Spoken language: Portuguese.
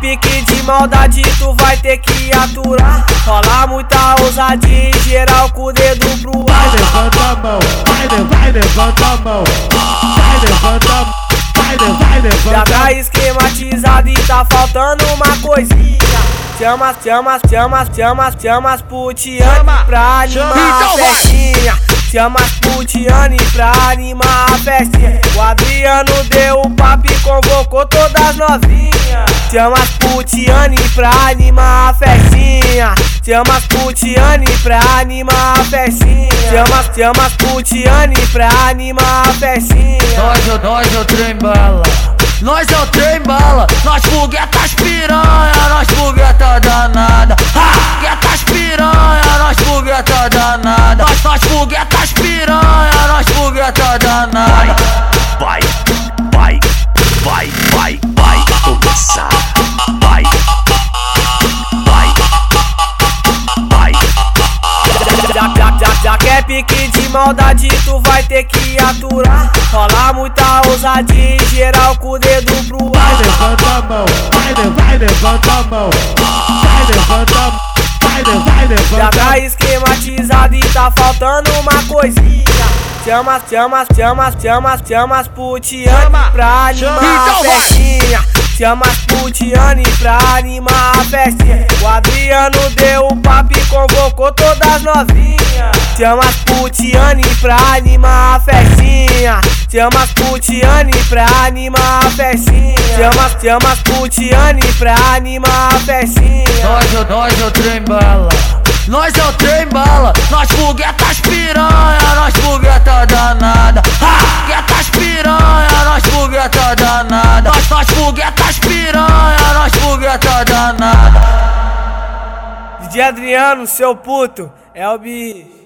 de maldade tu vai ter que aturar. Rola muita ousadia em geral com o dedo pro Vai, ar. levanta a mão, vai, vai, levanta a mão. Vai, levanta a mão, vai, vai, Já tá esquematizado e tá faltando uma coisinha. Chama, chama, chama, chama, chama as putiane pra animar a vai. festinha. Chama as putiane pra animar a festinha. Adriano deu o papo e convocou todas as novinhas. Chama as putiane pra animar a festinha. Chama as putiane pra animar a festinha. Chama, chama as putiane pra animar a festinha. Nós, é o- nós é o trem bala. Nós é o trem bala. Nós foguetas piranha. Nós fogueta danada. Ha! Foguetas piranha. Nós fogueta danada. Nós, nós foguetas piranha. Nós fogueta danada. Pique de maldade, tu vai ter que aturar. Rola muita ousadia em geral com o dedo pro Vai, ar. levanta a mão, vai, vai, levanta a mão. Vai, levanta a mão, vai, le- vai, Já levanta a tá esquematizado e tá faltando uma coisinha. Chama, chama, chama, chama, chama as putiane pra animar Então a vai. festinha. Chama as putiane pra animar a festinha. O Adriano deu o papo e convocou todas as novinhas. Chama as putiane pra animar a festinha. Chama as putiane pra animar a festinha. Chama, chama as putiane pra animar a festinha. Nós, é nós é o trem bala. Nós é o trem bala. Nós foguetas piranha. Nós fogueta danada. Ha! Foguetas piranha. Nós fogueta danada. Nós, nós foguetas DJ Adriano, seu puto, é o bicho.